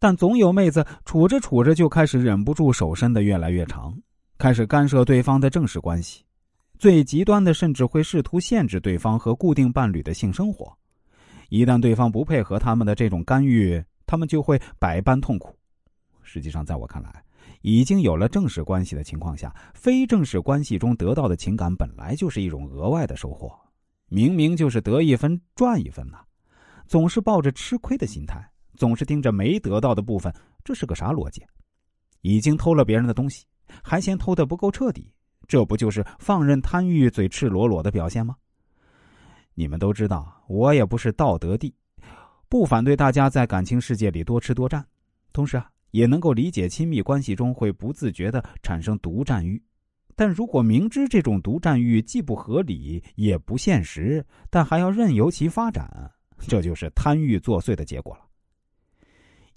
但总有妹子处着处着就开始忍不住手伸的越来越长，开始干涉对方的正式关系。最极端的，甚至会试图限制对方和固定伴侣的性生活。一旦对方不配合他们的这种干预，他们就会百般痛苦。实际上，在我看来，已经有了正式关系的情况下，非正式关系中得到的情感本来就是一种额外的收获，明明就是得一分赚一分呐。总是抱着吃亏的心态，总是盯着没得到的部分，这是个啥逻辑？已经偷了别人的东西，还嫌偷的不够彻底。这不就是放任贪欲、嘴赤裸裸的表现吗？你们都知道，我也不是道德帝，不反对大家在感情世界里多吃多占，同时啊，也能够理解亲密关系中会不自觉的产生独占欲。但如果明知这种独占欲既不合理也不现实，但还要任由其发展，这就是贪欲作祟的结果了。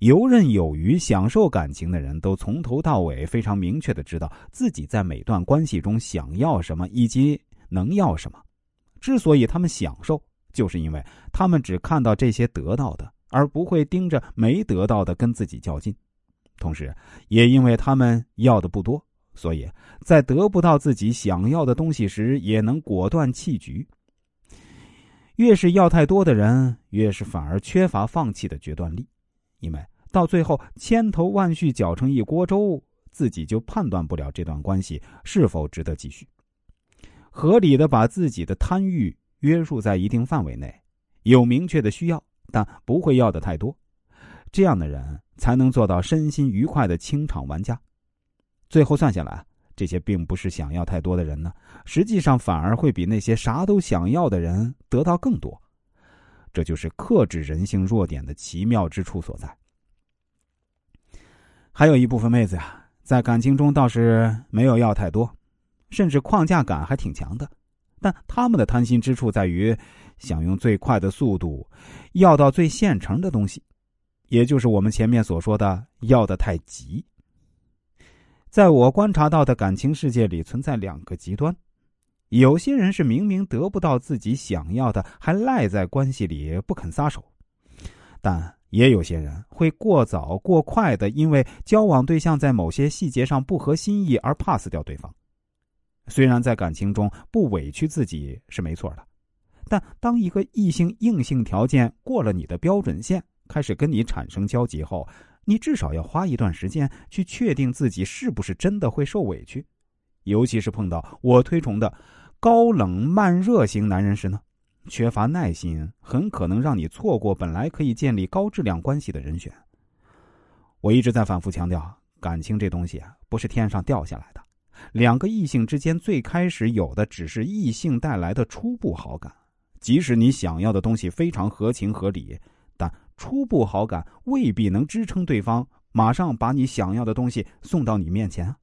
游刃有余、享受感情的人都从头到尾非常明确的知道自己在每段关系中想要什么以及能要什么。之所以他们享受，就是因为他们只看到这些得到的，而不会盯着没得到的跟自己较劲。同时，也因为他们要的不多，所以在得不到自己想要的东西时，也能果断弃局。越是要太多的人，越是反而缺乏放弃的决断力，因为。到最后，千头万绪搅成一锅粥，自己就判断不了这段关系是否值得继续。合理的把自己的贪欲约束在一定范围内，有明确的需要，但不会要的太多，这样的人才能做到身心愉快的清场玩家。最后算下来，这些并不是想要太多的人呢，实际上反而会比那些啥都想要的人得到更多。这就是克制人性弱点的奇妙之处所在。还有一部分妹子呀，在感情中倒是没有要太多，甚至框架感还挺强的，但他们的贪心之处在于，想用最快的速度要到最现成的东西，也就是我们前面所说的要的太急。在我观察到的感情世界里，存在两个极端：有些人是明明得不到自己想要的，还赖在关系里不肯撒手，但。也有些人会过早过快的，因为交往对象在某些细节上不合心意而 pass 掉对方。虽然在感情中不委屈自己是没错的，但当一个异性硬性条件过了你的标准线，开始跟你产生交集后，你至少要花一段时间去确定自己是不是真的会受委屈。尤其是碰到我推崇的高冷慢热型男人时呢？缺乏耐心，很可能让你错过本来可以建立高质量关系的人选。我一直在反复强调，感情这东西啊，不是天上掉下来的。两个异性之间最开始有的只是异性带来的初步好感，即使你想要的东西非常合情合理，但初步好感未必能支撑对方马上把你想要的东西送到你面前。